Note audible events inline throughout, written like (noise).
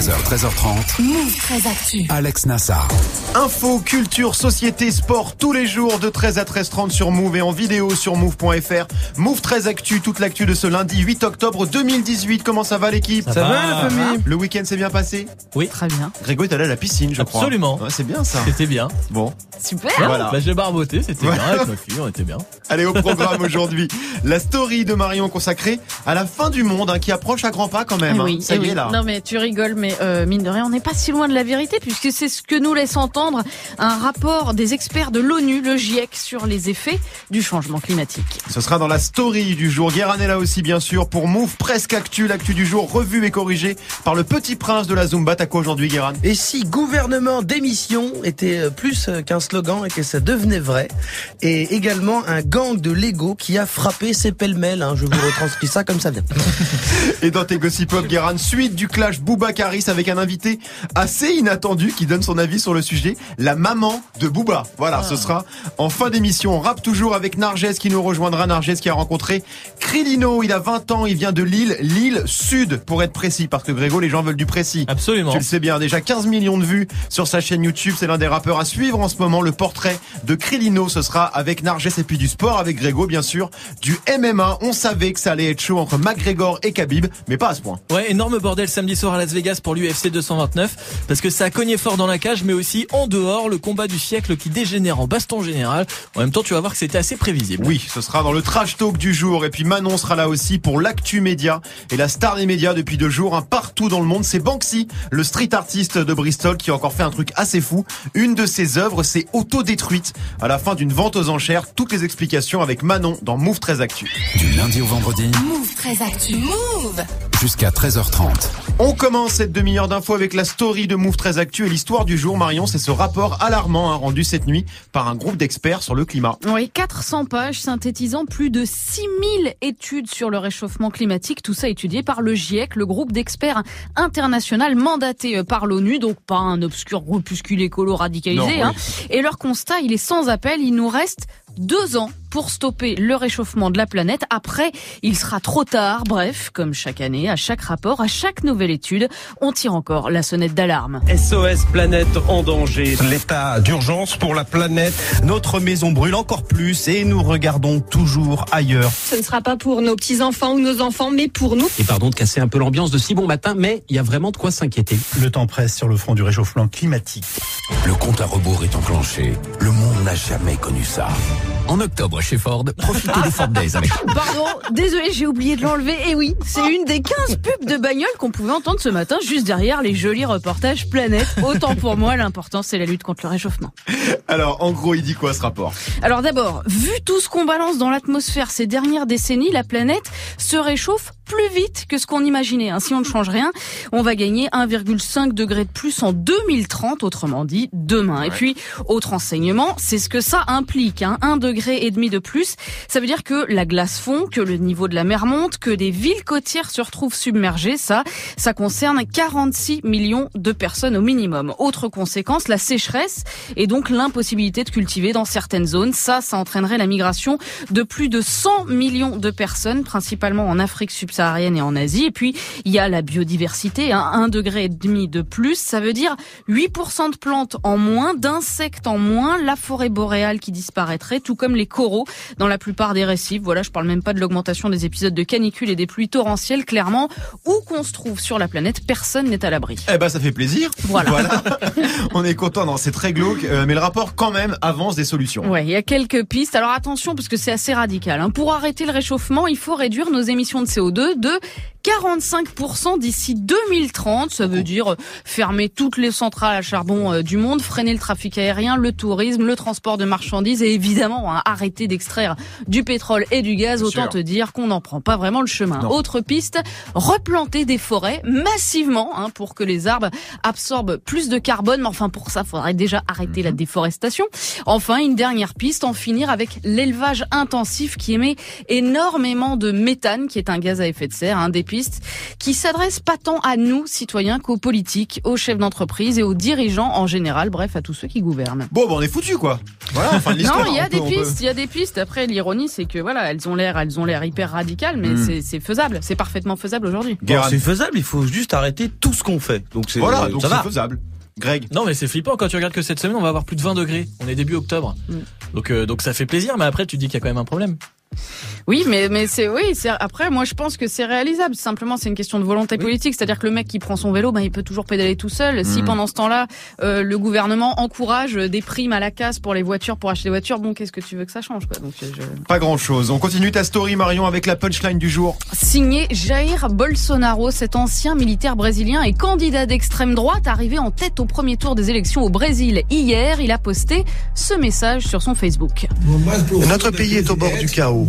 13h, 13h30. Move très actu. Alex Nassar. Info, culture, société, sport, tous les jours de 13 à 13h30 sur Move et en vidéo sur Move.fr. Move 13 Actu, toute l'actu de ce lundi 8 octobre 2018. Comment ça va l'équipe? Ça va, la famille Le week-end s'est bien passé? Oui. Très bien. Grégo est allé à la piscine, je crois. Absolument. Ouais, c'est bien ça. C'était bien. Bon, Super. Voilà. Bah, j'ai barboté, c'était Ouais. bien avec ma fille, on était bien. allez au programme (laughs) aujourd'hui. La story de Marion consacrée à la fin du monde hein, qui approche à grands pas quand même. Eh hein. oui, ça eh y oui. est là. Non mais tu rigoles, mais euh, mine de rien, on n'est pas si loin de la vérité puisque c'est ce que nous laisse entendre un rapport des experts de l'ONU, le GIEC, sur les effets du changement climatique. Ce sera dans la story du jour. Guérin est là aussi, bien sûr, pour Move Presque Actu, l'actu du jour, revue et corrigée par le petit prince de la Zumba. T'as quoi aujourd'hui, Guérin? Et si gouvernement démission était euh, plus euh, qu'un slogan et que ça devenait vrai Et également un gang de Lego qui a frappé ses pêle-mêles. hein. Je vous retranscris ça comme ça vient. (laughs) Et dans tes gossip pop, Guérin, suite du clash Booba Avec un invité assez inattendu qui donne son avis sur le sujet, la maman de Booba. Voilà, ce sera en fin d'émission. On rappe toujours avec Narges qui nous rejoindra. Narges qui a rencontré Krilino. Il a 20 ans, il vient de Lille, Lille Sud pour être précis, parce que Grégo, les gens veulent du précis. Absolument. Tu le sais bien, déjà 15 millions de vues sur sa chaîne YouTube. C'est l'un des rappeurs à suivre en ce moment. Le portrait de Krilino, ce sera avec Narges et puis du sport avec Grégo, bien sûr. Du MMA, on savait que ça allait être chaud entre McGregor et Khabib, mais pas à ce point. Ouais, énorme bordel samedi soir à Las Vegas pour l'UFC 229 parce que ça a cogné fort dans la cage mais aussi en dehors le combat du siècle qui dégénère en baston général. En même temps, tu vas voir que c'était assez prévisible. Oui, ce sera dans le trash talk du jour. Et puis Manon sera là aussi pour l'actu média. Et la star des médias depuis deux jours, hein, partout dans le monde, c'est Banksy, le street artiste de Bristol qui a encore fait un truc assez fou. Une de ses œuvres s'est autodétruite à la fin d'une vente aux enchères. Toutes les explications avec Manon dans Move 13 Actu. Du lundi au vendredi Move très actu. Move. jusqu'à 13h30. On commence cette demi-heure d'infos avec la story de Move 13 Actu et l'histoire du jour, Marion. C'est ce rapport alarmant hein, rendu cette nuit par un groupe d'experts sur le climat. Oui, 400 pages synthétisant plus de 6000 études sur le réchauffement climatique, tout ça étudié par le GIEC, le groupe d'experts international mandaté euh, par l'ONU, donc pas un obscur groupuscule écolo radicalisé. Non, hein. Et leur constat, il est sans appel, il nous reste deux ans pour stopper le réchauffement de la planète. Après, il sera trop tard. Bref, comme chaque année, à chaque rapport, à chaque nouvelle étude, on tire encore la sonnette d'alarme. SOS Planète en danger. L'état d'urgence pour la planète. Notre maison brûle encore plus et nous regardons toujours ailleurs. Ce ne sera pas pour nos petits-enfants ou nos enfants, mais pour nous. Et pardon de casser un peu l'ambiance de si bon matin, mais il y a vraiment de quoi s'inquiéter. Le temps presse sur le front du réchauffement climatique. Le compte à rebours est enclenché. Le monde n'a jamais connu ça. En octobre, chez Ford, profitez des Ford Days avec Pardon, désolé, j'ai oublié de l'enlever. Et oui, c'est une des 15 pubs de bagnole qu'on pouvait entendre ce matin juste derrière les jolis reportages Planète. Autant pour moi, l'important c'est la lutte contre le réchauffement. Alors, en gros, il dit quoi ce rapport? Alors d'abord, vu tout ce qu'on balance dans l'atmosphère ces dernières décennies, la planète se réchauffe plus vite que ce qu'on imaginait. hein. Si on ne change rien, on va gagner 1,5 degré de plus en 2030, autrement dit demain. Et puis, autre enseignement, c'est ce que ça implique. Hein. Un degré et demi de plus, ça veut dire que la glace fond, que le niveau de la mer monte, que des villes côtières se retrouvent submergées. Ça, ça concerne 46 millions de personnes au minimum. Autre conséquence, la sécheresse et donc l'impossibilité de cultiver dans certaines zones. Ça, ça entraînerait la migration de plus de 100 millions de personnes, principalement en Afrique subsaharienne et en Asie. Et puis, il y a la biodiversité, hein, un degré et demi de plus. Ça veut dire 8% de plantes en moins, d'insectes en moins, la forêt boréale qui disparaîtrait, tout comme les coraux dans la plupart des récifs. Voilà, je parle même pas de l'augmentation des épisodes de canicule et des pluies torrentielles. Clairement, où qu'on se trouve sur la planète, personne n'est à l'abri. Eh ben, ça fait plaisir. Voilà. (laughs) On est content, non, c'est très glauque, euh, mais le rapport quand même avance des solutions. Ouais, il y a quelques pistes. Alors attention, parce que c'est assez radical. hein. Pour arrêter le réchauffement, il faut réduire nos émissions de CO2 de 45% d'ici 2030. Ça veut dire fermer toutes les centrales à charbon euh, du monde, freiner le trafic aérien, le tourisme, le transport de marchandises et évidemment hein, arrêter d'extraire du pétrole et du gaz. Autant sûr. te dire qu'on n'en prend pas vraiment le chemin. Non. Autre piste, replanter des forêts massivement hein, pour que les arbres absorbent plus de carbone. Mais enfin, pour ça, faudrait déjà arrêter la déforestation. Enfin, une dernière piste, en finir avec l'élevage intensif qui émet énormément de méthane, qui est un gaz à effet effet de serre, hein, des pistes qui s'adressent pas tant à nous, citoyens, qu'aux politiques, aux chefs d'entreprise et aux dirigeants en général, bref, à tous ceux qui gouvernent. Bon, bah, on est foutu quoi. Voilà, enfin (laughs) l'histoire. Non, il y a des peut- pistes, il y a des pistes. Après, l'ironie, c'est que voilà, elles ont l'air, elles ont l'air hyper radicales, mais Hmm. c'est- faisable, c'est parfaitement faisable aujourd'hui. Bon, c'est faisable, il faut juste arrêter tout ce qu'on fait. Donc c'est Voilà, donc c'est va. faisable. Greg. Non mais c'est flippant quand tu regardes que cette semaine on va avoir plus de 20 degrés. On est début octobre. Mm. Donc euh, donc ça fait plaisir mais après tu dis qu'il y a quand même un problème. Oui, mais mais c'est oui, c'est après moi je pense que c'est réalisable. Simplement, c'est une question de volonté politique, c'est-à-dire que le mec qui prend son vélo, ben il peut toujours pédaler tout seul. Si Mhm. pendant ce temps-là, euh, le gouvernement encourage des primes à la casse pour les voitures, pour acheter des voitures, bon, qu'est-ce que tu veux que ça change quoi? Donc euh, je... Pas grand chose. On continue ta story Marion avec la punchline du jour. Signé Jair Bolsonaro, cet ancien militaire brésilien et candidat d'extrême droite arrivé en tête au premier tour des élections au Brésil hier, il a posté ce message sur son Facebook. Notre pays est au bord du chaos.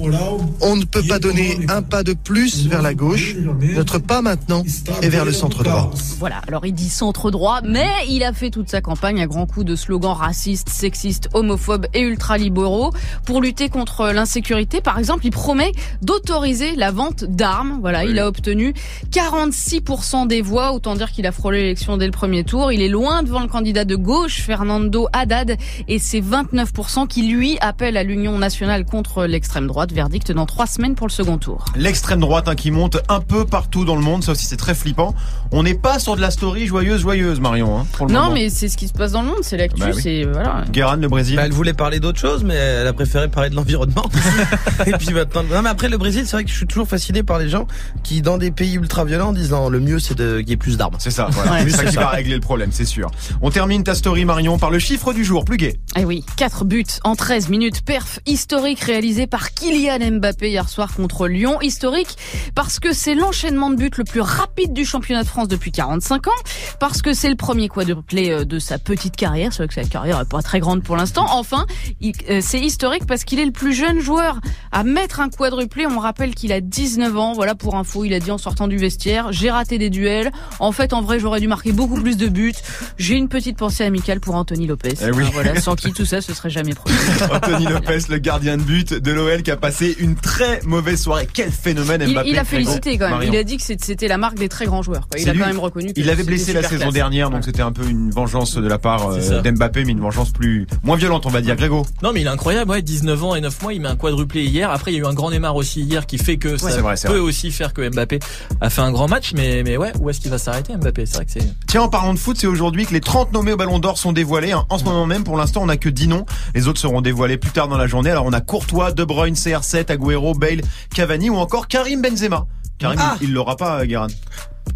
On ne peut pas donner un pas de plus vers la gauche. Notre pas maintenant est vers le centre droit. Voilà, alors il dit centre droit, mais il a fait toute sa campagne à grands coups de slogans racistes, sexistes, homophobes et ultralibéraux pour lutter contre l'insécurité. Par exemple, il promet d'autoriser la vente d'armes. Voilà, il a obtenu 46% des voix, autant dire qu'il a frôlé l'élection dès le premier tour. Il est loin devant le candidat de gauche, Fernando Haddad, et c'est 29% qui lui appellent à l'union nationale contre l'extrême droite. Verdict dans trois semaines pour le second tour. L'extrême droite hein, qui monte un peu partout dans le monde, ça aussi c'est très flippant. On n'est pas sur de la story joyeuse, joyeuse Marion. Hein, pour le Non, moment. mais c'est ce qui se passe dans le monde, c'est l'actu, Bah oui. c'est voilà. Guérin, le Brésil. Bah, elle voulait parler d'autre chose, mais elle a préféré parler de l'environnement. (laughs) Et puis maintenant, non mais après le Brésil, c'est vrai que je suis toujours fasciné par les gens qui, dans des pays ultra violents, disent non, le mieux c'est de qu'il y ait plus d'armes. C'est ça, voilà. Ouais, c'est ça qui ça. va régler le problème, c'est sûr. On termine ta story Marion par le chiffre du jour, plus gai. Eh oui, 4 buts en 13 minutes. Perf historique réalisé par Kylian Mbappé hier soir contre Lyon. Historique parce que c'est l'enchaînement de buts le plus rapide du championnat de France depuis 45 ans. Parce que c'est le premier quadruplé euh, de sa petite carrière. C'est vrai que sa carrière est pas très grande pour l'instant. Enfin, euh, c'est historique parce qu'il est le plus jeune joueur à mettre un quadruplé. On rappelle qu'il a 19 ans. Voilà pour info, il a dit en sortant du vestiaire, j'ai raté des duels. En fait, en vrai, j'aurais dû marquer beaucoup plus de buts. J'ai une petite pensée amicale pour Anthony Lopez. Eh oui. Voilà, sans (laughs) qui tout ça, ce serait jamais produit. (laughs) Anthony Lopez, le gardien de but de l'OL qui a passé une très mauvaise soirée. Quel phénomène Il, Mbappé. il a Grégo. félicité quand même. Marion. Il a dit que c'était la marque des très grands joueurs. quoi. Il a lui. quand même reconnu. que Il avait blessé la saison classe. dernière, donc c'était un peu une vengeance de la part euh, d'Mbappé, mais une vengeance plus moins violente, on va dire. Grégo. Non mais il est incroyable, ouais, 19 ans et 9 mois, il met un quadruplé hier. Après il y a eu un grand Neymar aussi hier qui fait que ça vrai, peut vrai. aussi faire que Mbappé a fait un grand match, mais mais ouais, où est-ce qu'il va s'arrêter Mbappé? C'est vrai que c'est. Tiens, en parlant de foot, c'est aujourd'hui que les 30 nommés au Ballon d'Or sont dévoilés. hein. En ce moment même, pour l'instant, on n'a que 10 noms. Les autres seront dévoilés plus tard dans la journée. Alors on a Courtois, De Bruyne, CR7, Agüero, Bale, Cavani ou encore Karim Benzema. Karim, Ah. il il l'aura pas, Guérin.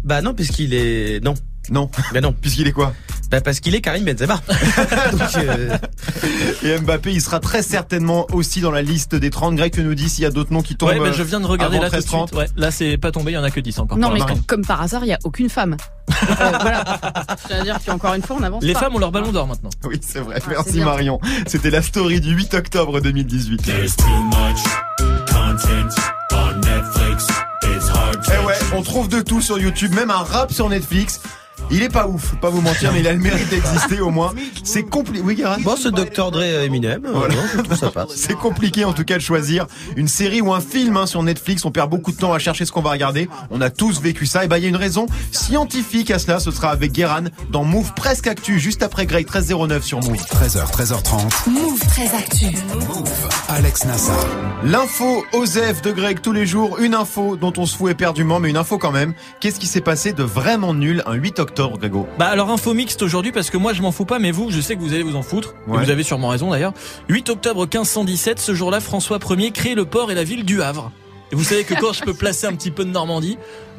Bah non, puisqu'il est non. Non. (laughs) Bah non, Puisqu'il est quoi bah parce qu'il est Karim Benzema. (laughs) Donc, euh, Et Mbappé, il sera très certainement aussi dans la liste des 30. Greg, tu nous dis s'il y a d'autres noms qui tombent. Ouais, ben, je viens de regarder avant là tout de 13-30. suite. Ouais, là c'est pas tombé, il y en a que 10 encore. Non, mais comme, comme par hasard, il y a aucune femme. (laughs) Euh, voilà. C'est-à-dire qu'encore une fois, on avance Les pas. femmes ont leur ballon d'or maintenant. Oui, c'est vrai. Ah, Merci. Marion. C'était la story du 8 octobre 2018. Eh ouais, on trouve de tout sur YouTube, même un rap sur Netflix. Il est pas ouf, faut pas vous mentir, mais il a le mérite d'exister au moins. C'est compliqué. Oui, Guérin bon, ce Dr Dre Eminem, euh, Voilà. non, je trouve ça passe. (laughs) C'est compliqué en tout cas de choisir une série ou un film hein, sur Netflix. On perd beaucoup de temps à chercher ce qu'on va regarder. On a tous vécu ça. Et bah il y a une raison scientifique à cela. Ce sera avec Guéran dans Move Presque Actu, juste après Greg 1309 sur Move. 13h, 13h30. Move très actu. Alex Nassar. L'info Osef de Greg tous les jours. Une info dont on se fout éperdument, mais une info quand même. Qu'est-ce qui s'est passé de vraiment nul un 8 octobre, Grégo Bah alors info mixte aujourd'hui parce que moi je m'en fous pas mais vous je sais que vous allez vous en foutre Ouais. et vous avez sûrement raison d'ailleurs. 8 octobre 1517 ce jour-là François Ier crée le port et la ville du Havre. Et vous savez que quand je peux placer un petit peu de Normandie,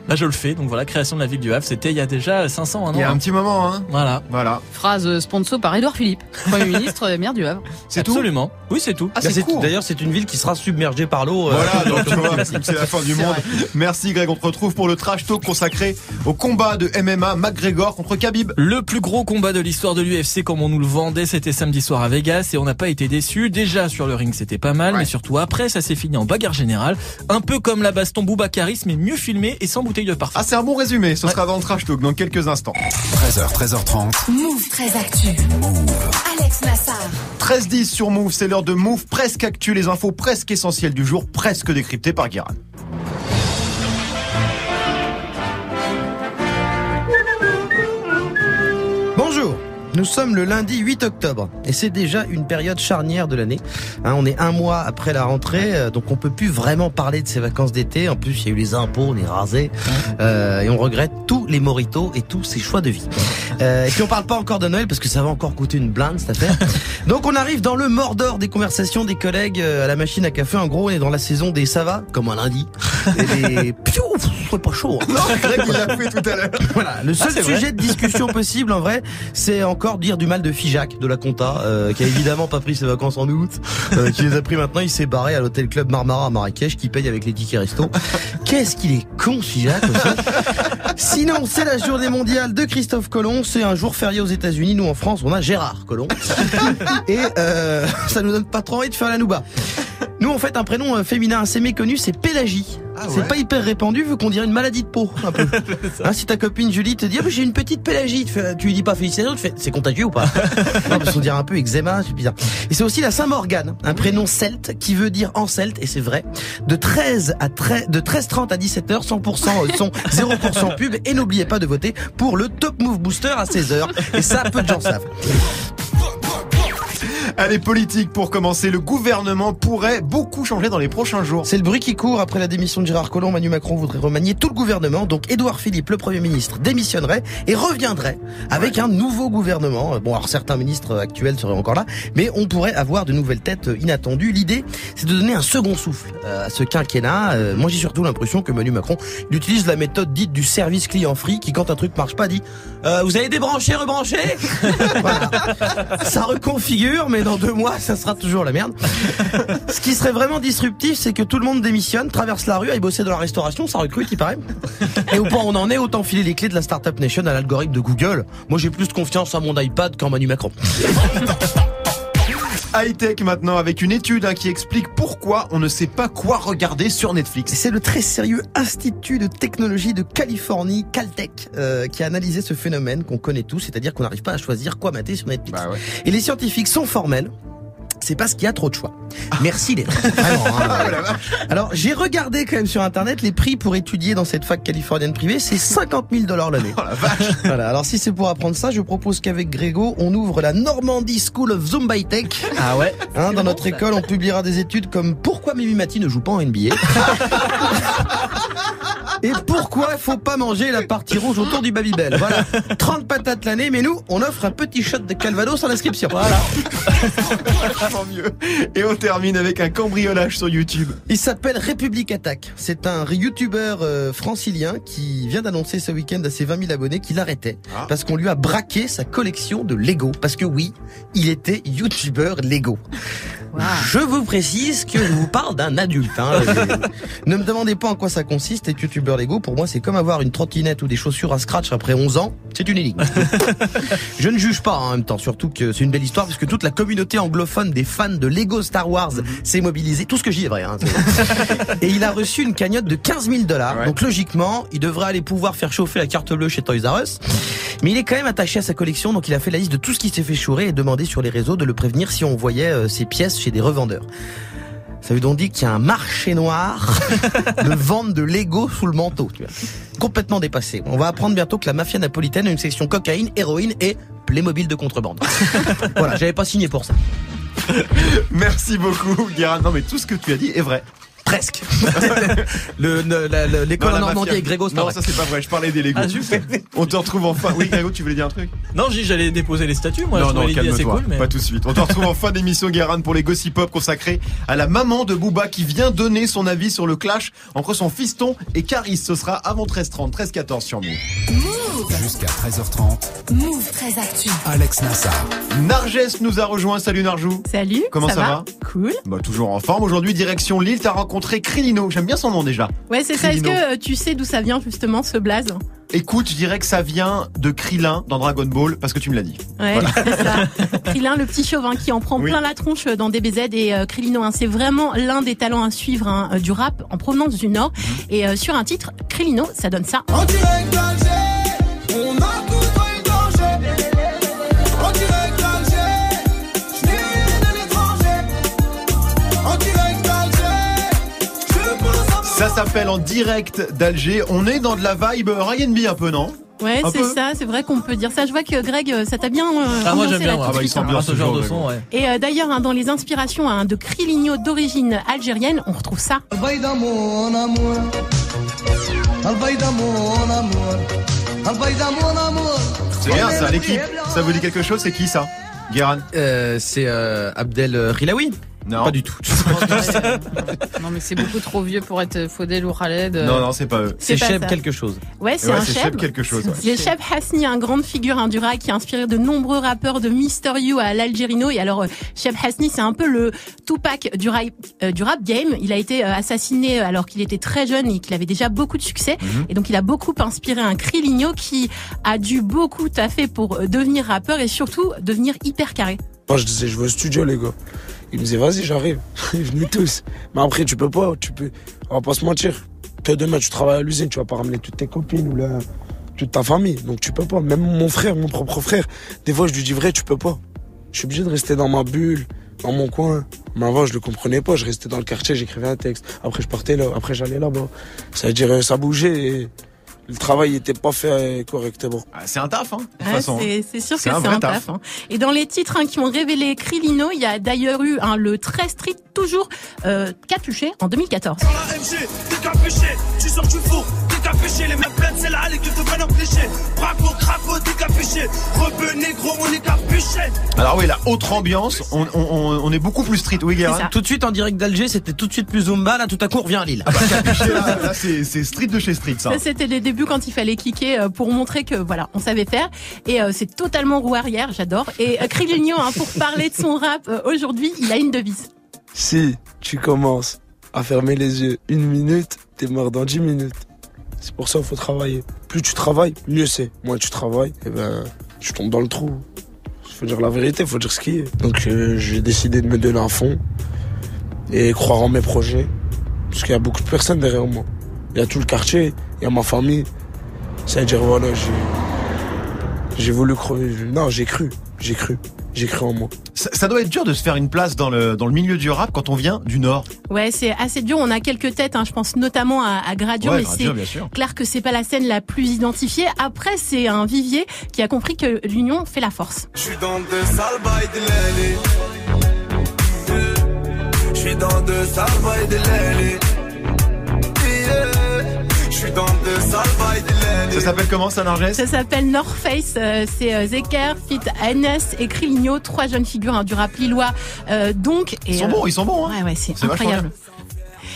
bah je le fais. Donc voilà création de la ville du Havre, c'était il y a déjà 500 un an. Il y a un hein. petit moment, hein Voilà. Voilà. Phrase sponsor par Édouard Philippe, Premier (laughs) ministre maire du Havre. C'est tout Absolument. Oui, c'est tout. Ah, c'est. D'ailleurs, c'est une ville qui sera submergée par l'eau. euh, Voilà, donc (laughs) tu vois, c'est la fin du monde. vrai. Merci Greg, on te retrouve pour le trash talk consacré au combat de MMA McGregor contre Khabib. Le plus gros combat de l'histoire de l'UFC comme on nous le vendait, c'était samedi soir à Vegas et on n'a pas été déçus. Déjà sur le ring c'était pas mal, Ouais. mais surtout après ça s'est fini en bagarre générale. Un peu comme la baston Boubacaris mais mieux filmé et sans bouteille de parfum. Ah, c'est un bon résumé. Ce sera dans le trash talk dans quelques instants. 13h, 13h30. Move très actu. Alex Nassar. 13-10 sur Move, c'est l'heure de Move presque actu, les infos presque essentielles du jour, presque décryptées par Guérin. Nous sommes le lundi 8 octobre et c'est déjà une période charnière de l'année. Hein, on est un mois après la rentrée, euh, donc on peut plus vraiment parler de ces vacances d'été. En plus, il y a eu les impôts, on est rasé euh, et on regrette tous les moritos et tous ces choix de vie. Euh, et puis on parle pas encore de Noël parce que ça va encore coûter une blinde cette affaire. (laughs) Donc on arrive dans le mordor des conversations des collègues à la machine à café. En gros, on est dans la saison des ça va, comme un lundi. Et des (laughs) pas chaud. hein. Non, Greg, il l'a fait tout à l'heure. (laughs) Voilà, le seul sujet de discussion possible en vrai, c'est encore dire du mal de Fijac, de la compta, euh, qui a évidemment pas pris ses vacances en août, euh, qui les a pris maintenant, il s'est barré à l'hôtel club Marmara à Marrakech, qui paye avec les tickets resto. Qu'est-ce qu'il est con Fijac aussi. Sinon, c'est la journée mondiale de Christophe Colomb, c'est un jour férié aux États-Unis, nous en France, on a Gérard Colomb. (laughs) Et euh, ça nous donne pas trop envie de faire la nouba. Nous, en fait, un prénom féminin assez méconnu, c'est Pélagie. C'est pas hyper répandu vu qu'on dirait une maladie de peau, un peu. (laughs) Hein, si ta copine Julie te dit, ah, j'ai une petite Pélagie, tu, lui dis pas félicitations, tu fais, c'est contagieux ou pas? (laughs) Non, parce qu'on dirait un peu eczéma, c'est bizarre. Et c'est aussi la Saint-Morgane, un prénom celte qui veut dire en celte, et c'est vrai, de 13 à 13, de 13h30 à 17h, 100% son, 0% pub, et n'oubliez pas de voter pour le Top Move Booster à 16h. Et ça, peu de gens savent. Allez, politique pour commencer. Le gouvernement pourrait beaucoup changer dans les prochains jours. C'est le bruit qui court après la démission de Gérard Collomb. Manu Macron voudrait remanier tout le gouvernement. Donc Édouard Philippe, le Premier ministre, démissionnerait et reviendrait avec un nouveau gouvernement. Bon, alors certains ministres actuels seraient encore là, mais on pourrait avoir de nouvelles têtes inattendues. L'idée, c'est de donner un second souffle euh, à ce quinquennat. Euh, moi, j'ai surtout l'impression que Manu Macron il utilise la méthode dite du service client free, qui quand un truc marche pas dit euh, vous avez débranché, rebranché? (laughs) Voilà. Ça reconfigure, mais dans deux mois, ça sera toujours la merde. (laughs) Ce qui serait vraiment disruptif, c'est que tout le monde démissionne, traverse la rue, aille bosser dans la restauration, ça recrute, il paraît. Et au point où on en est, autant filer les clés de la Startup Nation à l'algorithme de Google. Moi, j'ai plus de confiance à mon iPad qu'en Manu Macron. (laughs) High-tech maintenant avec une étude hein, qui explique pourquoi on ne sait pas quoi regarder sur Netflix. C'est le très sérieux Institut de technologie de Californie, Caltech, euh, qui a analysé ce phénomène qu'on connaît tous, c'est-à-dire qu'on n'arrive pas à choisir quoi mater sur Netflix. Et les scientifiques sont formels. C'est parce qu'il y a trop de choix. Merci les (laughs) Vraiment. hein. Alors j'ai regardé quand même sur internet les prix pour étudier dans cette fac californienne privée, c'est 50 000 dollars l'année. Voilà. Alors si c'est pour apprendre ça, je propose qu'avec Grégo, on ouvre la Normandie School of Zumba Tech. Ah ouais. Hein, dans notre école, on publiera des études comme pourquoi Mimi Mati ne joue pas en NBA. (laughs) Et pourquoi il faut pas manger la partie rouge autour du Babybel? Voilà, (laughs) 30 patates l'année, mais nous, on offre un petit shot de Calvados en inscription. Voilà. (laughs) Vraiment mieux. Et on termine avec un cambriolage sur YouTube. Il s'appelle République Attack. C'est un youtubeur euh, francilien qui vient d'annoncer ce week-end à ses 20 000 abonnés qu'il arrêtait parce qu'on lui a braqué sa collection de Lego. Parce que oui, il était youtubeur Lego. Je vous précise que je vous parle d'un adulte. hein. (laughs) Ne me demandez pas en quoi ça consiste, être youtubeur Lego. Pour moi, c'est comme avoir une trottinette ou des chaussures à scratch après 11 ans. C'est une énigme. (laughs) Je ne juge pas hein, en même temps, surtout que c'est une belle histoire puisque toute la communauté anglophone des fans de Lego Star Wars s'est mobilisée. Tout ce que dis est vrai. hein, (laughs) et il a reçu une cagnotte de 15 000 dollars. Donc logiquement, il devrait aller pouvoir faire chauffer la carte bleue chez Toys R Us. Mais il est quand même attaché à sa collection, donc il a fait la liste de tout ce qui s'est fait chourer et demandé sur les réseaux de le prévenir si on voyait euh, ses pièces chez des revendeurs. Ça veut donc dire qu'il y a un marché noir (laughs) de vente de Lego sous le manteau. Complètement dépassé. On va apprendre bientôt que la mafia napolitaine a une section cocaïne, héroïne et Playmobil de contrebande. (laughs) voilà, j'avais pas signé pour ça. Merci beaucoup, Guérin. Non, mais tout ce que tu as dit est vrai. Presque. (laughs) Le- le- la- le- L'école Non, en Normandie avec Grégo, Non, ça c'est pas vrai. Je parlais des Lego. Ah. On te retrouve enfin. Oui, Grégo, tu voulais dire un truc? Non, j'ai j'allais déposer les statuts. Moi, non, non, l'idée assez calme-toi. cool. Mais... Pas tout de suite. On te retrouve en fin d'émission, Guérin, pour les Gossip Pop consacrés à la maman de Booba qui vient donner son avis sur le clash entre son fiston et Caris. Ce sera avant 13h30, 13h14 sur Move. Jusqu'à 13h30, Move très actu. Alex Nassar. Narges nous a rejoint. Salut Narjou. Salut. Comment ça, va, Cool. Bah, toujours en forme. Aujourd'hui, direction Lille, t'as rencontré Krilino. J'aime bien son nom déjà. Ouais, c'est ça. Est-ce que euh, tu sais d'où ça vient justement ce blaze? Écoute, je dirais que ça vient de Krillin dans Dragon Ball parce que tu me l'as dit. Ouais, c'est ça. (laughs) Krillin, le petit chauvin qui en prend Oui. plein la tronche dans DBZ et euh, Krillino, hein, c'est vraiment l'un des talents à suivre hein, euh, du rap en provenance du Nord. Mhm. Et euh, sur un titre, Krillino, ça donne ça. On dirait Ça s'appelle en direct d'Alger. On est dans de la vibe Ryan B un peu, non? Ouais, c'est ça, c'est vrai qu'on peut dire ça. Je vois que Greg, euh, ça t'a bien. Euh, ah, moi j'aime bien, ah bah, bien ah, ce genre de son. Ouais. Et euh, d'ailleurs, hein, dans les inspirations hein, de Criligno d'origine algérienne, on retrouve ça. C'est bien, ça, l'équipe. Ça vous dit quelque chose? C'est qui ça? Guéran euh, C'est Abdel Rilaoui. Non. Pas du tout. (laughs) (laughs) Non, mais c'est beaucoup trop vieux pour être Faudel ou Khaled. euh. Non, non, c'est pas eux. C'est Cheb quelque chose. Ouais, c'est Ouais, un c'est chef. Cheb quelque chose. ouais. Chef Hasni, un grande figure hein, du rap qui a inspiré de nombreux rappeurs de Mister You à l'Algérino. Et alors, euh, Cheb Hasni, c'est un peu le Tupac du rap, euh, du rap game. Il a été assassiné alors qu'il était très jeune et qu'il avait déjà beaucoup de succès. Mhm. Et donc, il a beaucoup inspiré un Kriligno qui a dû beaucoup taffer pour devenir rappeur et surtout devenir hyper carré. Moi, je disais, je vais au studio, les gars. Ils me disaient, vas-y, j'arrive. (laughs) Ils venaient tous. Mais après, tu peux pas, tu peux. On va pas se mentir. Toi, demain, tu travailles à l'usine, tu vas pas ramener toutes tes copines ou la- toute ta famille. Donc, tu peux pas. Même mon frère, mon propre frère, des fois, je lui dis, vrai, tu peux pas. Je suis obligé de rester dans ma bulle, dans mon coin. Mais avant, je le comprenais pas. Je restais dans le quartier, j'écrivais un texte. Après, je partais là. Après, j'allais là-bas. Ça veut dire, ça bougeait le travail était pas fait correctement. Ah, C'est un taf, hein, de toute Ouais, façon. c'est c'est sûr que C'est un taf. taf. hein. Et dans les titres hein, qui ont révélé Krilino, il y a d'ailleurs eu hein, le très strict, toujours euh, capuché en 2014. AMG, décapuché, tu sors du four, les mêmes plaines, c'est la halle qui te prennent en cliché. Braco, craco, décapuché, rebeu négro, on est capuché. Alors oui, la autre ambiance, on, on, on- est beaucoup plus street, oui Guérin Tout de suite en direct d'Alger, c'était tout de suite plus Zumba. Là, tout à coup, on revient à Lille. Capuché, là, là, c'est street de chez street ça. Ça, c'était les débuts quand il fallait kicker euh, pour montrer que voilà, on savait faire. Et euh, c'est totalement roue arrière, j'adore. Et euh, hein, pour parler de son rap, euh, aujourd'hui, il a une devise. Si tu commences à fermer les yeux une minute, t'es mort dans dix minutes. C'est pour ça qu'il faut travailler. Plus tu travailles, mieux c'est. Moins tu travailles, et ben, tu tombes dans le trou. Faut dire la vérité, faut dire ce qui est. Donc euh, j'ai décidé de me donner un fond et croire en mes projets. Parce qu'il y a beaucoup de personnes derrière moi. Il y a tout le quartier, il y a ma famille. C'est-à-dire, voilà, j'ai, voulu crever. Non, j'ai cru, j'ai cru, j'ai cru en moi. Ça, ça doit être dur de se faire une place dans le, dans le milieu du rap quand on vient du Nord. Ouais, c'est assez dur. On a quelques têtes, hein, je pense notamment à, à Ouais, mais c'est sûr. clair que c'est pas la scène la plus identifiée. Après, c'est un vivier qui a compris que l'union fait la force. Je suis dans de sales bails de l'année. Je suis dans de sales bails de l'année. Suis dans de sales. Ça s'appelle comment ça, Narges Ça s'appelle North Face. euh, c'est euh, Zeker, Fit, NS et Kriligno, trois jeunes figures hein, du rap lillois. Euh, donc, et, Ils sont bons, ils sont bons. Hein. Ouais, ouais, c'est incroyable.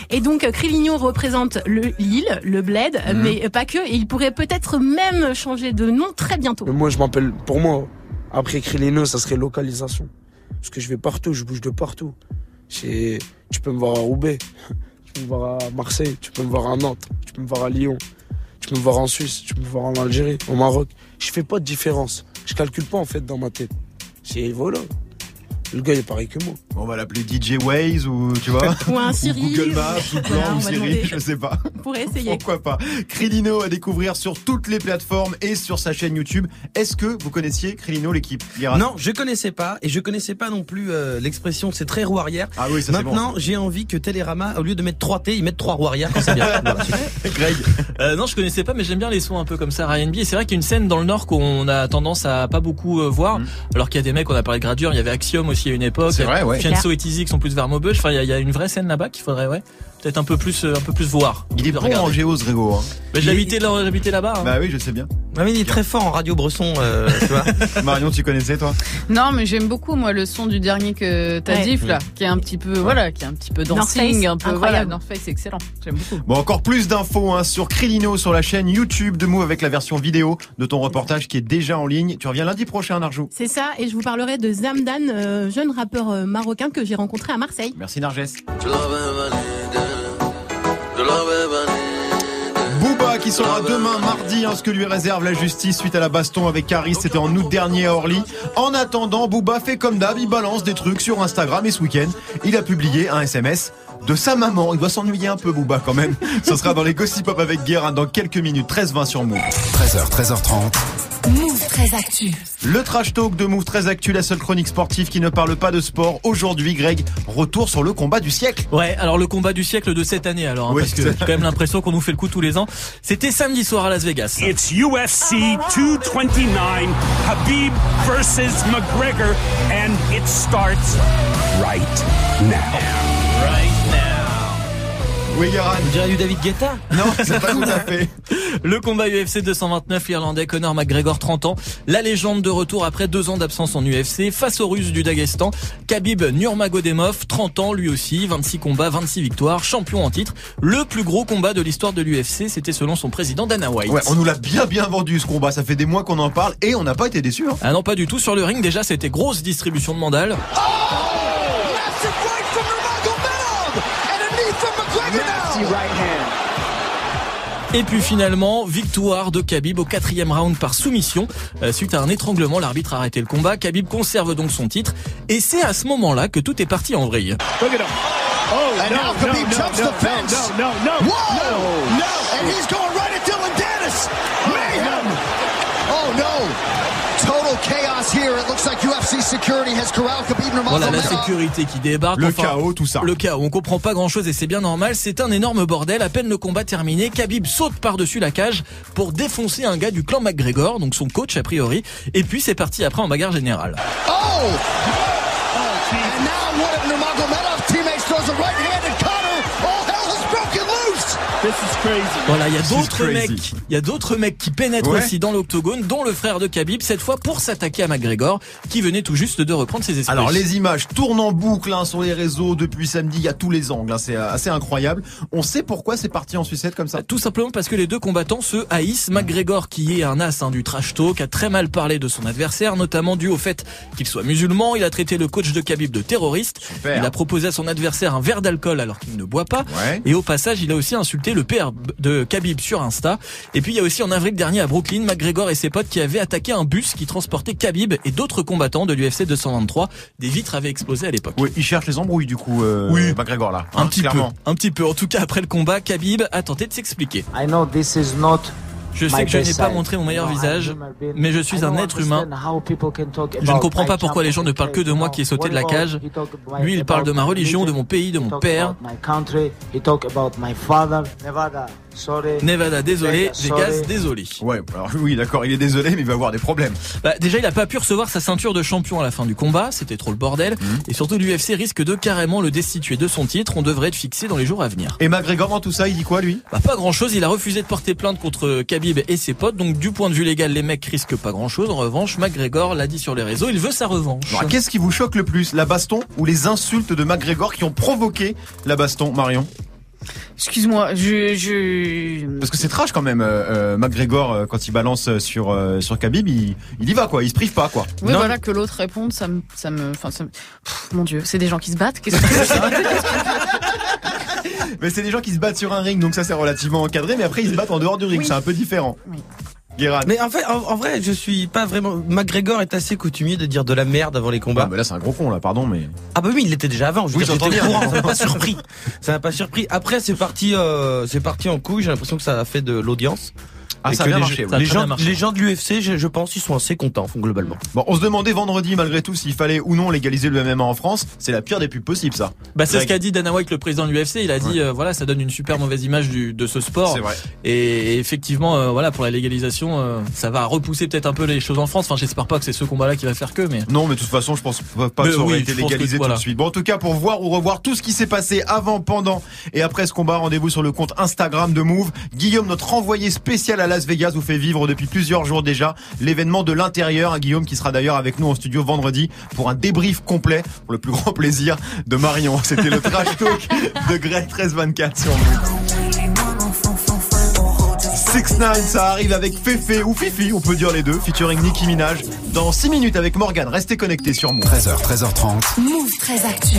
Et donc Kriligno représente le Lille, le Bled, Mhm. mais pas que. Et il pourrait peut-être même changer de nom très bientôt. Mais moi, je m'appelle, pour moi, après Krilino, ça serait localisation. Parce que je vais partout, je bouge de partout. Tu peux me voir à Roubaix, tu peux me voir à Marseille, tu peux me voir à Nantes, tu peux me voir à Lyon, tu peux me voir en Suisse, tu peux me voir en Algérie, au Maroc. Je fais pas de différence. Je calcule pas, en fait, dans ma tête. C'est. Le gars, il est pareil que moi. On va l'appeler DJ Waze ou tu vois (laughs) Ou un Siri. Google Maps ou Plan ou Siri, je sais pas. (laughs) On pourrait essayer. Pourquoi pas Krilino à découvrir sur toutes les plateformes et sur sa chaîne YouTube. Est-ce que vous connaissiez Krilino l'équipe Non, je connaissais pas et je connaissais pas non plus euh, l'expression c'est très roue arrière. Ah oui, ça c'est bon. Maintenant, j'ai envie que Télérama au lieu de mettre 3 T, ils mettent 3 roues arrière quand c'est bien. (laughs) Voilà. Greg Euh, non, je connaissais pas, mais j'aime bien les sons un peu comme ça, R&B. Et c'est vrai qu'il y a une scène dans le Nord qu'on a tendance à pas beaucoup euh, voir. Alors qu'il y a des mecs, on a parlé de Gradure, il y avait Axiom aussi à une époque. C'est vrai, ouais. Fianso et Tizi qui sont plus vers Maubeuge. Enfin, il y y, a une vraie scène là-bas qu'il faudrait, ouais, peut-être un peu plus, euh, un peu plus voir. Il est bon Regarder. en géo, ce Grégo. Hein. Mais j'habitais là, j'habitais là-bas. hein. Bah oui, je sais bien. Mais il est très fort en radio Bresson, euh, tu vois. (laughs) Marion, tu connaissais toi? Non, mais j'aime beaucoup moi le son du dernier que t'as Ouais. diff là, qui est un petit peu voilà, qui est un petit peu dancing, un peu voilà, incroyable. North Face, c'est excellent. J'aime beaucoup. Bon, encore plus d'infos hein, sur Krilino sur la chaîne YouTube de Move avec la version vidéo de ton reportage qui est déjà en ligne. Tu reviens lundi prochain, Narjou. C'est ça, et je vous parlerai de Zamdan, euh, jeune rappeur marocain que j'ai rencontré à Marseille. Merci Narges. Qui sera demain mardi, hein, ce que lui réserve la justice suite à la baston avec Caris, c'était en août dernier à Orly. En attendant, Booba fait comme d'hab, il balance des trucs sur Instagram et ce week-end, il a publié un SMS de sa maman. Il doit s'ennuyer un peu Booba quand même. Ce sera dans les Gossip avec Guérin dans quelques minutes, 13-20 sur Move. 13h, 13h30. 13 actu. Le trash talk de Move très actu, la seule chronique sportive qui ne parle pas de sport. Aujourd'hui, Greg, retour sur le combat du siècle. Ouais, alors le combat du siècle de cette année alors, hein, Oui, parce que j'ai quand même l'impression qu'on nous fait le coup tous les ans. C'était samedi soir à Las Vegas. It's UFC 229, Habib versus McGregor, and it starts right now. Right now. Oui, Yaran. On dirait du David Guetta. Non, c'est pas tout à fait. (laughs) Le combat UFC 229, l'Irlandais Conor McGregor, 30 ans, la légende de retour après deux ans d'absence en UFC, face aux Russes du Daghestan, Khabib Nurmagomedov, 30 ans lui aussi, 26 combats, 26 victoires, champion en titre. Le plus gros combat de l'histoire de l'UFC, c'était selon son président Dana White. Ouais, on nous l'a bien bien vendu ce combat. Ça fait des mois qu'on en parle et on n'a pas été déçus. hein. Ah non, pas du tout. Sur le ring, déjà, c'était grosse distribution de mandales. Et puis finalement, victoire de Khabib au quatrième round par soumission. Euh, suite à un étranglement, l'arbitre a arrêté le combat. Khabib conserve donc son titre. Et c'est à ce moment-là que tout est parti en vrille. Look Voilà la sécurité qui débarque. Le Enfin, chaos, tout ça. Le chaos, on comprend pas grand chose et c'est bien normal. C'est un énorme bordel. À peine le combat terminé, Khabib saute par-dessus la cage pour défoncer un gars du clan McGregor, donc son coach a priori. Et puis c'est parti après en bagarre générale. Oh! Voilà, il y a d'autres mecs, il y a d'autres mecs qui pénètrent Ouais. aussi dans l'octogone, dont le frère de Khabib, cette fois pour s'attaquer à McGregor, qui venait tout juste de reprendre ses esprits. Alors les images tournent en boucle hein, sur les réseaux depuis samedi, il y a tous les angles, hein, c'est euh, assez incroyable. On sait pourquoi c'est parti en sucette comme ça Tout simplement parce que les deux combattants se haïssent. McGregor, qui est un as hein, du trash talk, a très mal parlé de son adversaire, notamment dû au fait qu'il soit musulman. Il a traité le coach de Khabib de terroriste. Super. Il a proposé à son adversaire un verre d'alcool alors qu'il ne boit pas. Ouais. Et au passage, il a aussi insulté le de Khabib sur Insta. Et puis il y a aussi en avril dernier à Brooklyn, McGregor et ses potes qui avaient attaqué un bus qui transportait Khabib et d'autres combattants de l'UFC 223. Des vitres avaient explosé à l'époque. Oui, il cherche les embrouilles du coup, euh, Oui. McGregor là. Un hein, petit clairement. peu, un petit peu. En tout cas, après le combat, Khabib a tenté de s'expliquer. I know this is not Je sais que je n'ai pas montré mon meilleur visage, mais je suis un être humain. Je ne comprends pas pourquoi les gens ne parlent que de moi qui ai sauté de la cage. Lui, il parle de ma religion, de mon pays, de mon père. Nevada, désolé. Vegas, désolé. Ouais, alors (laughs) oui, d'accord, il est désolé, mais il va avoir des problèmes. Bah, déjà, il a pas pu recevoir sa ceinture de champion à la fin du combat. C'était trop le bordel. Mhm. Et surtout, l'UFC risque de carrément le destituer de son titre. On devrait être fixé dans les jours à venir. Et McGregor dans tout ça, il dit quoi lui? Bah, pas grand chose. Il a refusé de porter plainte contre Khabib et ses potes. Donc, du point de vue légal, les mecs risquent pas grand chose. En revanche, McGregor l'a dit sur les réseaux. Il veut sa revanche. Alors, Qu'est-ce qui vous choque le plus, la baston ou les insultes de McGregor qui ont provoqué la baston, Marion? Excuse-moi, je, je... Parce que c'est trash quand même, euh, euh, McGregor euh, quand il balance euh, sur euh, sur Khabib, il, il y va quoi, il se prive pas quoi. Oui, voilà, que l'autre réponde, ça me, ça me, enfin, ça me- Pff, mon dieu, c'est des gens qui se battent. Qu'est-ce que (laughs) (laughs) Mais c'est des gens qui se battent sur un ring, donc ça c'est relativement encadré, mais après ils se battent en dehors du ring, c'est un peu différent. Guérin. Mais en fait, en, en vrai, je suis pas vraiment. McGregor est assez coutumier de dire de la merde avant les combats. Ah, mais là c'est un gros con là, pardon, mais. Ah bah oui, il l'était déjà avant. Je Oui, j'étais courant, ça m'a pas surpris. Ça m'a pas surpris. Après, c'est parti, euh, c'est parti en couille. J'ai l'impression que ça a fait de l'audience. Ah, ça a bien les, marché, les gens, les gens de l'UFC, je, je pense, ils sont assez contents, globalement. Bon, on se demandait vendredi malgré tout s'il fallait ou non légaliser le MMA en France. C'est la pire des pubs possibles ça. Bah c'est ce qu'a dit Dana White, le président de l'UFC. Il a dit euh, voilà, ça donne une super mauvaise image du, de ce sport. C'est vrai. Et effectivement, euh, voilà, pour la légalisation, euh, ça va repousser peut-être un peu les choses en France. Enfin, j'espère pas que c'est ce combat-là qui va faire que, mais. Non, mais de toute façon, je pense pas que ça aurait oui, été légalisé voilà. tout de suite. Bon, en tout cas, pour voir ou revoir tout ce qui s'est passé avant, pendant et après ce combat, rendez-vous sur le compte Instagram de Move. Guillaume, notre envoyé spécial à Las Vegas, vous fait vivre depuis plusieurs jours déjà l'événement de l'intérieur. Un Guillaume qui sera d'ailleurs avec nous en studio vendredi pour un débrief complet, pour le plus grand plaisir de Marion. (laughs) C'était le trash talk de Greg 1324 sur Move. 6 9 ça arrive avec Fefe ou Fifi, on peut dire les deux, featuring Nicki Minaj. Dans 6 minutes avec Morgan, restez connectés sur Move. 13h, 13h30. Move très actu.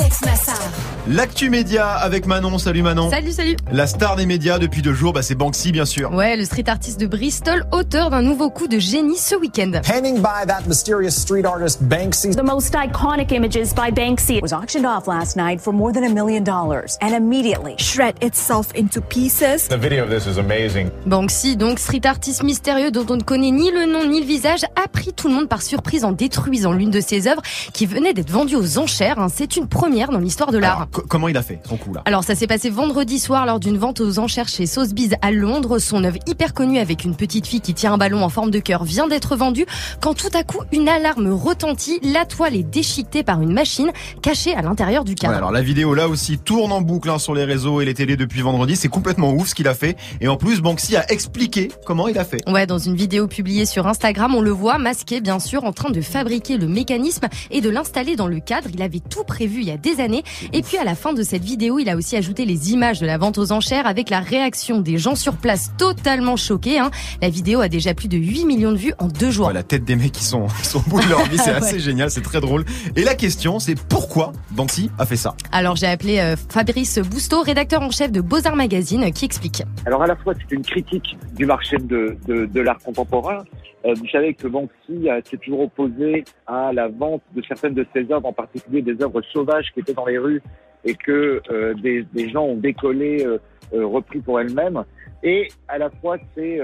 Alex Nassar. L'actu média avec Manon, salut Manon. Salut, salut. La star des médias depuis deux jours, bah c'est Banksy bien sûr. Ouais, le street artiste de Bristol, auteur d'un nouveau coup de génie ce week-end. Painting by that mysterious street artist Banksy. The most iconic images by Banksy was auctioned off last night for more than a million dollars and immediately shred itself into pieces. The video of this is amazing. Banksy, donc street artiste mystérieux dont on ne connaît ni le nom ni le visage, a pris tout le monde par surprise en détruisant l'une de ses œuvres qui venait d'être vendue aux enchères. hein. C'est une première dans l'histoire de l'art. Comment il a fait son coup là Alors ça s'est passé vendredi soir lors d'une vente aux enchères chez Sotheby's à Londres. Son œuvre hyper connue avec une petite fille qui tient un ballon en forme de cœur vient d'être vendue quand tout à coup une alarme retentit. La toile est déchiquetée par une machine cachée à l'intérieur du Ouais, cadre. alors la vidéo là aussi tourne en boucle hein, sur les réseaux et les télés depuis vendredi. C'est complètement ouf ce qu'il a fait. Et en plus, Banksy a expliqué comment il a fait. Ouais, dans une vidéo publiée sur Instagram, on le voit masqué, bien sûr, en train de fabriquer le mécanisme et de l'installer dans le cadre. Il avait tout prévu il y a des années. Et puis à la fin de cette vidéo, il a aussi ajouté les images de la vente aux enchères avec la réaction des gens sur place totalement choqués. hein. La vidéo a déjà plus de 8 millions de vues en deux jours. Ouais, la tête des mecs qui sont, (laughs) sont au bout de leur vie, c'est (laughs) Ouais. assez génial, c'est très drôle. Et la question, c'est pourquoi Banksy a fait ça Alors j'ai appelé euh, Fabrice Bousteau, rédacteur en chef de Beaux-Arts Magazine, qui explique. Alors à la fois c'est une critique du marché de, de, de l'art contemporain. Euh, vous savez que Banksy euh, s'est toujours opposé à la vente de certaines de ses œuvres, en particulier des œuvres sauvages qui étaient dans les rues et que euh, des, des gens ont décollé, euh, repris pour elles-mêmes. Et à la fois c'est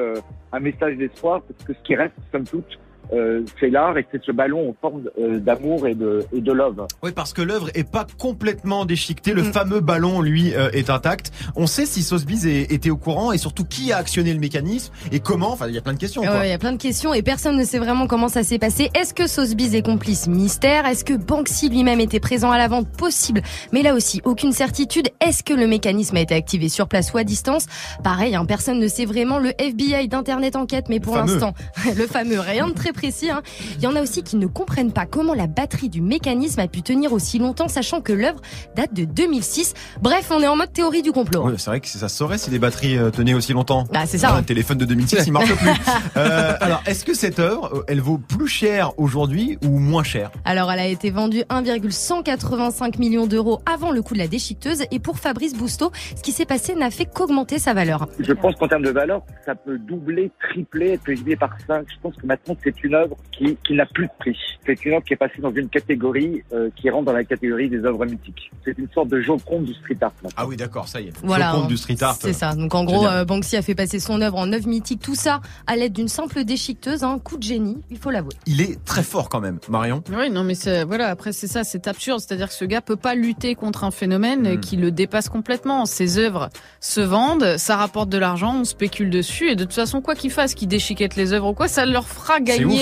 un message d'espoir parce que ce qui reste, somme toute, euh, c'est l'art et c'est ce ballon en forme euh, d'amour et de, et de love. Oui, parce que l'œuvre est pas complètement déchiquetée. Le fameux ballon, lui, euh, est intact. On sait si Sotheby's est- était au courant et surtout qui a actionné le mécanisme et comment. Enfin, il y a plein de questions. Ouais. Il y a plein de questions et personne ne sait vraiment comment ça s'est passé. Est-ce que Sotheby's est complice Mystère? Est-ce que Banksy lui-même était présent à la vente? Possible. Mais là aussi, aucune certitude. Est-ce que le mécanisme a été activé sur place ou à distance? Pareil, hein, personne ne sait vraiment. Le FBI d'Internet enquête, mais pour l'instant, (laughs) le fameux, rien de très précis. hein. Il y en a aussi qui ne comprennent pas comment la batterie du mécanisme a pu tenir aussi longtemps, sachant que l'œuvre date de 2006. Bref, on est en mode théorie du complot. Ouais, c'est vrai que ça se saurait si les batteries euh, tenaient aussi longtemps. Bah, c'est ça. Un téléphone de 2006, il marche plus. (laughs) Euh, alors, est-ce que cette œuvre, euh, elle vaut plus cher aujourd'hui ou moins cher? Alors, elle a été vendue 1,185 millions d'euros avant le coût de la déchiqueteuse. Et pour Fabrice Bousteau, ce qui s'est passé n'a fait qu'augmenter sa valeur. Je pense qu'en termes de valeur, ça peut doubler, tripler, être multiplié par 5. Je pense que maintenant, c'est une œuvre qui, qui n'a plus de prix. C'est une œuvre qui est passée dans une catégorie euh, qui rentre dans la catégorie des œuvres mythiques. C'est une sorte de Joconde du street art. maintenant. Ah oui, d'accord, ça y est. Voilà. Joconde du street art. C'est ça. Donc en gros, euh, Banksy a fait passer son œuvre en œuvre mythique. Tout ça à l'aide d'une simple déchiqueteuse. Un coup de génie, il faut l'avouer. Il est très fort quand même, Marion. Oui, non, mais voilà, après, c'est ça, c'est absurde. C'est-à-dire que ce gars peut pas lutter contre un phénomène euh, qui le dépasse complètement. Ses œuvres se vendent, ça rapporte de l'argent, on spécule dessus, et de toute façon, quoi qu'il fasse, qu'il déchiquette les œuvres ou quoi, ça leur fera gagner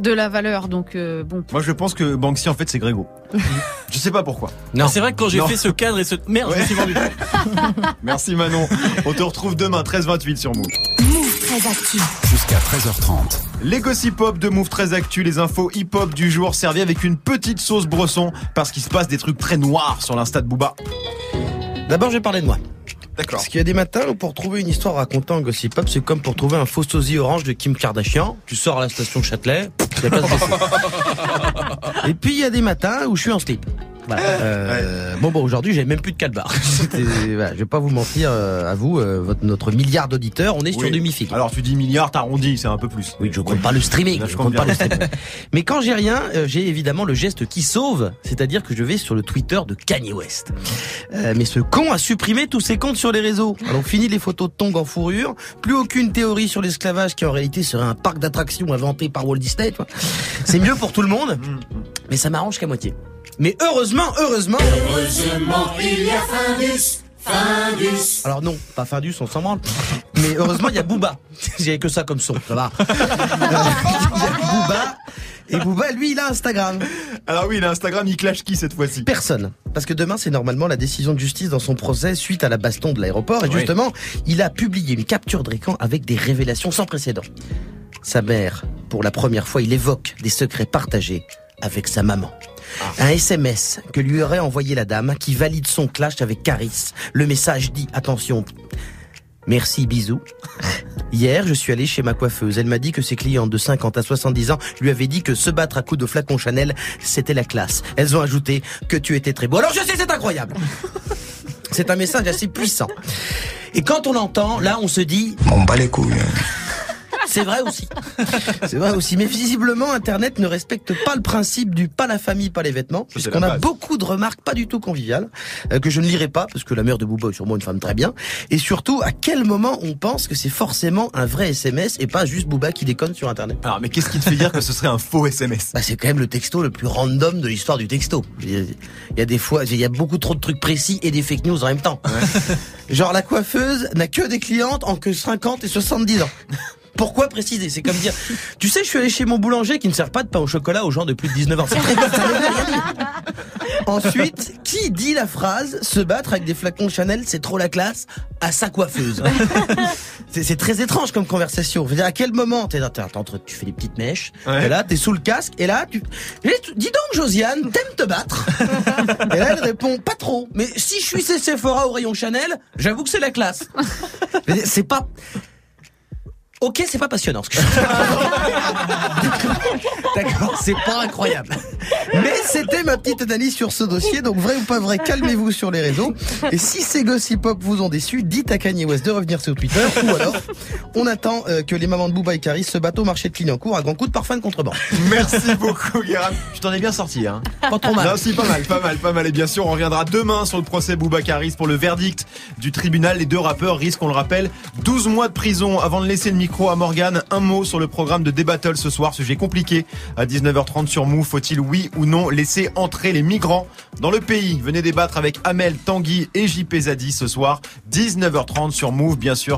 de la valeur. Donc, euh, bon. Moi, je pense que Banksy, en fait, c'est Grégo. (laughs) je sais pas pourquoi. Non. C'est vrai que quand j'ai fait ce cadre et ce merde, je me suis vendu. (laughs) Merci Manon. On te retrouve demain 13-28 sur Move. Move très actu. Jusqu'à 13h30. Les gossip hop de Move très actu, les infos hip hop du jour servis avec une petite sauce bresson parce qu'il se passe des trucs très noirs sur l'insta de Booba. D'abord, je vais parler de moi. D'accord. Parce qu'il y a des matins où pour trouver une histoire racontant un gossip pop, c'est comme pour trouver un faux sosie orange de Kim Kardashian. Tu sors à la station Châtelet, il y a pas de. Et puis il y a des matins où je suis en slip. Voilà. Euh, Bon, bon, aujourd'hui, j'ai même plus de calbar. (laughs) Voilà, je vais pas vous mentir euh, à vous, euh, votre, notre milliard d'auditeurs, on est sur du mi-figue. Alors tu dis milliard, t'arrondis, c'est un peu plus. Oui, je compte pas le streaming. Là, je compte pas le streaming. (laughs) Mais quand j'ai rien, euh, j'ai évidemment le geste qui sauve, c'est-à-dire que je vais sur le Twitter de Kanye West. Euh, mais ce con a supprimé tous ses comptes sur les réseaux. Alors fini les photos de tongs en fourrure, plus aucune théorie sur l'esclavage qui en réalité serait un parc d'attractions inventé par Walt Disney. C'est mieux pour tout le monde, mais ça m'arrange qu'à moitié. Mais heureusement, heureusement. Heureusement, il y a Findus, Findus. Alors non, pas Findus, on s'en branle. Mais heureusement, il y a Booba. (laughs) J'avais que ça comme son, ça va. (laughs) Il y a Booba. Et Booba, lui, il a Instagram. Alors oui, il a Instagram, il clash qui cette fois-ci? Personne. Parce que demain, c'est normalement la décision de justice dans son procès suite à la baston de l'aéroport. Et Oui. justement, il a publié une capture d'écran avec des révélations sans précédent. Sa mère, pour la première fois, il évoque des secrets partagés avec sa maman. Un SMS que lui aurait envoyé la dame qui valide son clash avec Caris. Le message dit, attention, merci, bisous. Hier, je suis allé chez ma coiffeuse. Elle m'a dit que ses clientes de 50 à 70 ans lui avaient dit que se battre à coups de flacon Chanel, c'était la classe. Elles ont ajouté que tu étais très beau. Alors je sais, c'est incroyable. C'est un message assez puissant. Et quand on l'entend, là, on se dit... On bat les couilles. C'est vrai aussi. (laughs) C'est vrai aussi. Mais visiblement, Internet ne respecte pas le principe du pas la famille, pas les vêtements. Puisqu'on a base. beaucoup de remarques pas du tout conviviales, euh, que je ne lirai pas, parce que la mère de Bouba est sûrement une femme très bien. Et surtout, à quel moment on pense que c'est forcément un vrai SMS et pas juste Bouba qui déconne sur Internet? Alors, mais qu'est-ce qui te fait dire que ce serait un faux SMS bah, c'est quand même le texto le plus random de l'histoire du texto. Il y a des fois, il y a beaucoup trop de trucs précis et des fake news en même temps. Genre la coiffeuse n'a que des clientes en que 50 et 70 ans. Pourquoi préciser? C'est comme dire, tu sais, je suis allé chez mon boulanger qui ne sert pas de pain au chocolat aux gens de plus de 19 ans. (laughs) Ensuite, qui dit la phrase se battre avec des flacons Chanel, c'est trop la classe à sa coiffeuse? (laughs) C'est c'est très étrange comme conversation. Je veux dire, à quel moment t'es tu fais des petites mèches, Ouais. et là t'es sous le casque, et là tu, dis donc Josiane, t'aimes te battre? (laughs) Et là elle répond pas trop, mais si je suis chez Sephora au rayon Chanel, j'avoue que c'est la classe. C'est pas. Ok, c'est pas passionnant. ce que je fais. (laughs) D'accord, c'est pas incroyable. Mais c'était ma petite analyse sur ce dossier, donc vrai ou pas vrai, calmez-vous sur les réseaux. Et si ces gossip pop vous ont déçu, dites à Kanye West de revenir sur Twitter, ou alors on attend euh, que les mamans de Bouba et Caris se battent au marché de Clignancourt à grands coups de parfum de contrebande. Merci beaucoup, Guérin. Je t'en ai bien sorti, hein. Pas trop mal. Non, si, pas mal, pas mal, pas mal. Et bien sûr, on reviendra demain sur le procès Boubacaris pour le verdict du tribunal. Les deux rappeurs risquent, on le rappelle, 12 mois de prison. Avant de laisser le micro à Morgane, un mot sur le programme de D-Battle ce soir. Sujet compliqué. À 19h30 sur Mou, faut-il, oui ou non, laisser entrer les migrants dans le pays? Venez débattre avec Amel, Tanguy et JP Zadi ce soir. 19h30 sur Move, bien sûr.